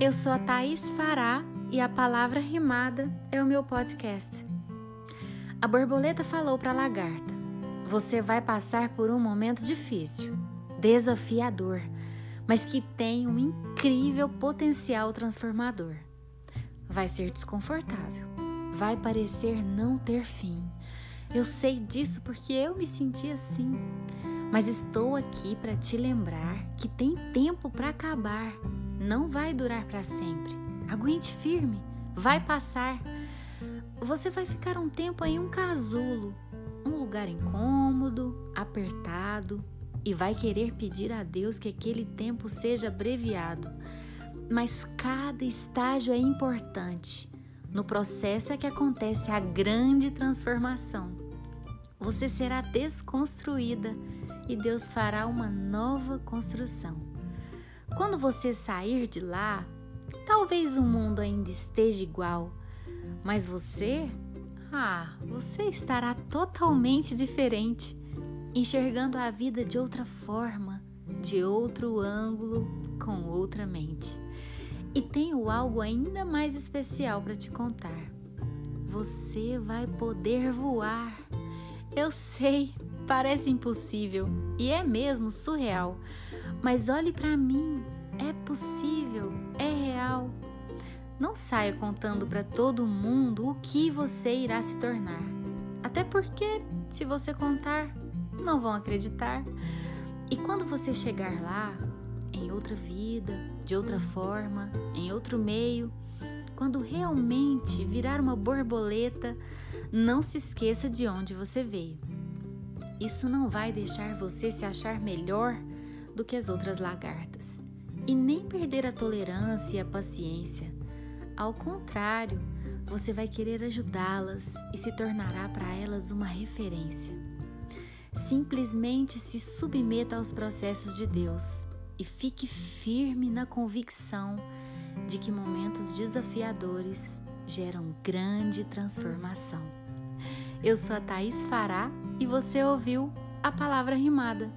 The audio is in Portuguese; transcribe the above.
Eu sou a Thaís Fará e a palavra rimada é o meu podcast. A borboleta falou para a lagarta: Você vai passar por um momento difícil, desafiador, mas que tem um incrível potencial transformador. Vai ser desconfortável, vai parecer não ter fim. Eu sei disso porque eu me senti assim. Mas estou aqui para te lembrar que tem tempo para acabar. Não vai durar para sempre. Aguente firme, vai passar. Você vai ficar um tempo em um casulo, um lugar incômodo, apertado, e vai querer pedir a Deus que aquele tempo seja abreviado. Mas cada estágio é importante. No processo é que acontece a grande transformação. Você será desconstruída e Deus fará uma nova construção. Quando você sair de lá, talvez o mundo ainda esteja igual, mas você, ah, você estará totalmente diferente, enxergando a vida de outra forma, de outro ângulo, com outra mente. E tenho algo ainda mais especial para te contar. Você vai poder voar. Eu sei, Parece impossível e é mesmo surreal, mas olhe para mim, é possível, é real. Não saia contando para todo mundo o que você irá se tornar. Até porque, se você contar, não vão acreditar. E quando você chegar lá, em outra vida, de outra forma, em outro meio, quando realmente virar uma borboleta, não se esqueça de onde você veio. Isso não vai deixar você se achar melhor do que as outras lagartas e nem perder a tolerância e a paciência. Ao contrário, você vai querer ajudá-las e se tornará para elas uma referência. Simplesmente se submeta aos processos de Deus e fique firme na convicção de que momentos desafiadores geram grande transformação. Eu sou a Thaís Fará e você ouviu a palavra rimada.